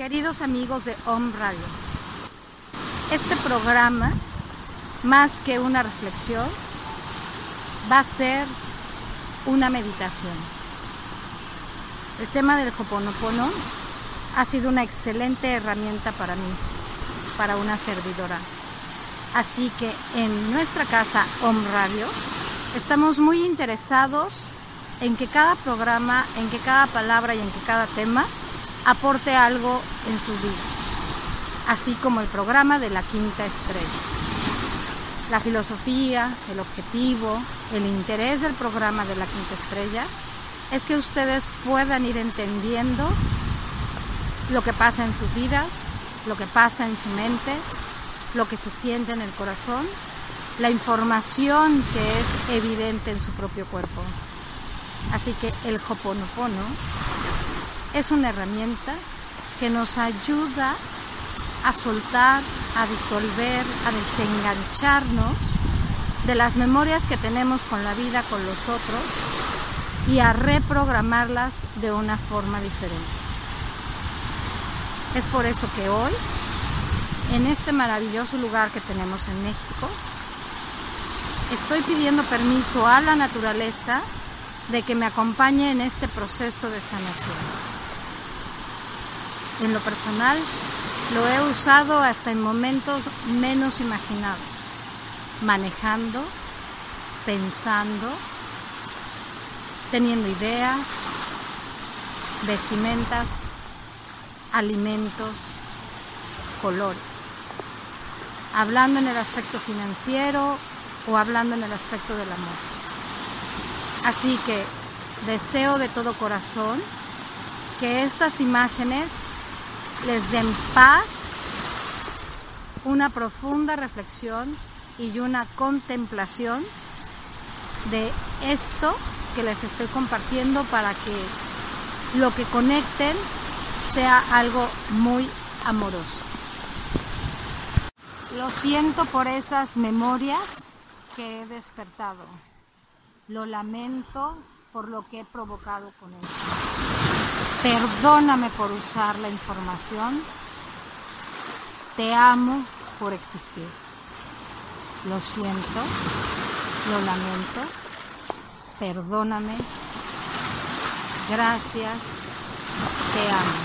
Queridos amigos de Home Radio, este programa, más que una reflexión, va a ser una meditación. El tema del Hoponopono ha sido una excelente herramienta para mí, para una servidora. Así que en nuestra casa Home Radio estamos muy interesados en que cada programa, en que cada palabra y en que cada tema aporte algo en su vida, así como el programa de la quinta estrella. La filosofía, el objetivo, el interés del programa de la quinta estrella es que ustedes puedan ir entendiendo lo que pasa en sus vidas, lo que pasa en su mente, lo que se siente en el corazón, la información que es evidente en su propio cuerpo. Así que el Hoponopono es una herramienta que nos ayuda a soltar, a disolver, a desengancharnos de las memorias que tenemos con la vida, con los otros y a reprogramarlas de una forma diferente. Es por eso que hoy, en este maravilloso lugar que tenemos en México, estoy pidiendo permiso a la naturaleza de que me acompañe en este proceso de sanación. En lo personal, lo he usado hasta en momentos menos imaginados, manejando, pensando, teniendo ideas, vestimentas, alimentos, colores, hablando en el aspecto financiero o hablando en el aspecto del amor. Así que deseo de todo corazón que estas imágenes les den paz, una profunda reflexión y una contemplación de esto que les estoy compartiendo para que lo que conecten sea algo muy amoroso. Lo siento por esas memorias que he despertado. Lo lamento por lo que he provocado con esto. Perdóname por usar la información. Te amo por existir. Lo siento, lo lamento. Perdóname. Gracias. Te amo.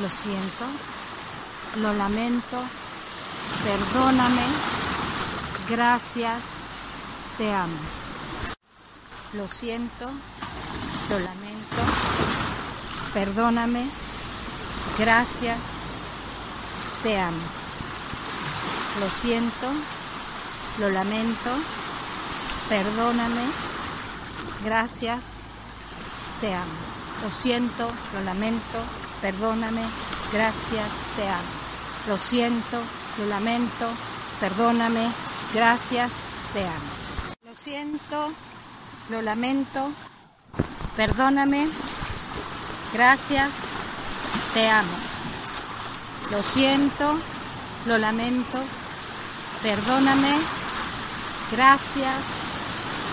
Lo siento, lo lamento. Perdóname. Gracias. Te amo. Lo siento, lo lamento perdóname, gracias, te amo. Lo siento, lo lamento, perdóname, gracias, te amo. Lo siento, lo lamento, perdóname, gracias, te amo. Lo siento, lo lamento, perdóname, gracias, te amo. Lo siento, lo lamento, perdóname, Gracias, te amo. Lo siento, lo lamento, perdóname, gracias,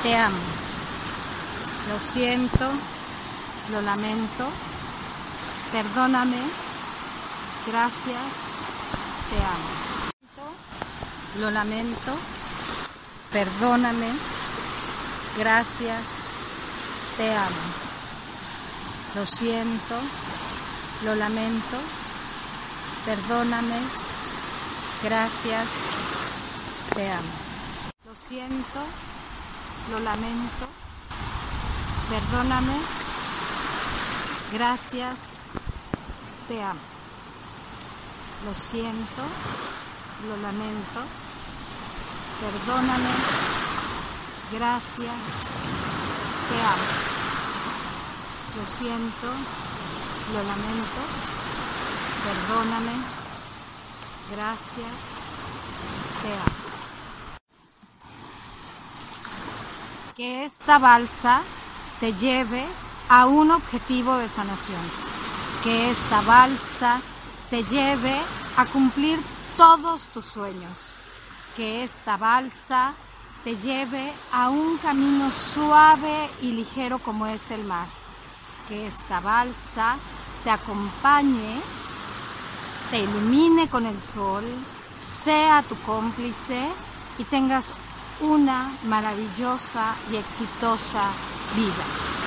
te amo. Lo siento, lo lamento, perdóname, gracias, te amo. Lo lamento, perdóname, gracias, te amo. Lo siento, lo lamento, perdóname, gracias, te amo. Lo siento, lo lamento, Perdóname. Gracias. Te amo. Lo siento. Lo lamento. Perdóname. Gracias. Te amo. Lo siento. Lo lamento. Perdóname. Gracias. Te amo. Que esta balsa te lleve a un objetivo de sanación. Que esta balsa te lleve a cumplir todos tus sueños. Que esta balsa te lleve a un camino suave y ligero como es el mar. Que esta balsa te acompañe, te ilumine con el sol, sea tu cómplice y tengas una maravillosa y exitosa vida.